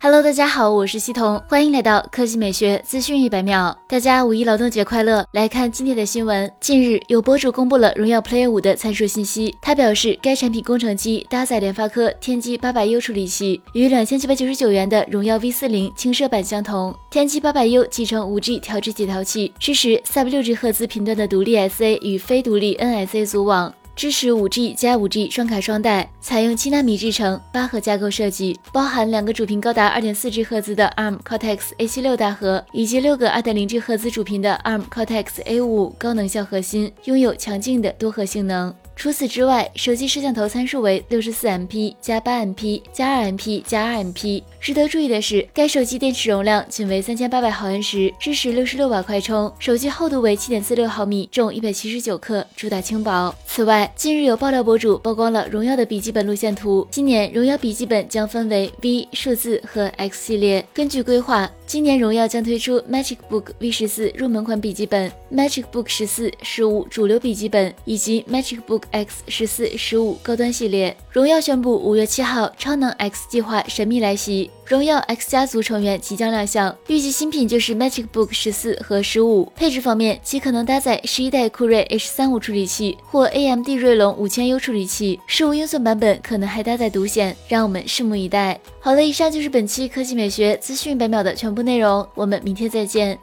Hello，大家好，我是西彤，欢迎来到科技美学资讯一百秒。大家五一劳动节快乐！来看今天的新闻。近日，有博主公布了荣耀 Play 五的参数信息。他表示，该产品工程机搭载联发科天玑八百 U 处理器，与两千七百九十九元的荣耀 V 四零轻奢版相同。天玑八百 U 集成五 G 调制解调器，支持 Sub 六 G 赫兹频段的独立 SA 与非独立 NSA 组网。支持五 G 加五 G 双卡双待，采用七纳米制程，八核架构设计，包含两个主频高达二点四 G 赫兹的 ARM Cortex A 七六大核，以及六个二点零 G 赫兹主频的 ARM Cortex A 五高能效核心，拥有强劲的多核性能。除此之外，手机摄像头参数为六十四 MP 加八 MP 加二 MP 加二 MP。值得注意的是，该手机电池容量仅为三千八百毫安时，支持六十六瓦快充。手机厚度为七点四六毫米，重一百七十九克，主打轻薄。此外，近日有爆料博主曝光了荣耀的笔记本路线图。今年荣耀笔记本将分为 V、数字和 X 系列。根据规划，今年荣耀将推出 MagicBook V 十四入门款笔记本、MagicBook 十四、十五主流笔记本以及 MagicBook。X 十四、十五高端系列，荣耀宣布五月七号超能 X 计划神秘来袭，荣耀 X 家族成员即将亮相，预计新品就是 MagicBook 十四和十五。配置方面，其可能搭载十一代酷睿 H 三五处理器或 AMD 锐龙五千 U 处理器，十五英寸版本可能还搭载独显，让我们拭目以待。好了，以上就是本期科技美学资讯百秒的全部内容，我们明天再见。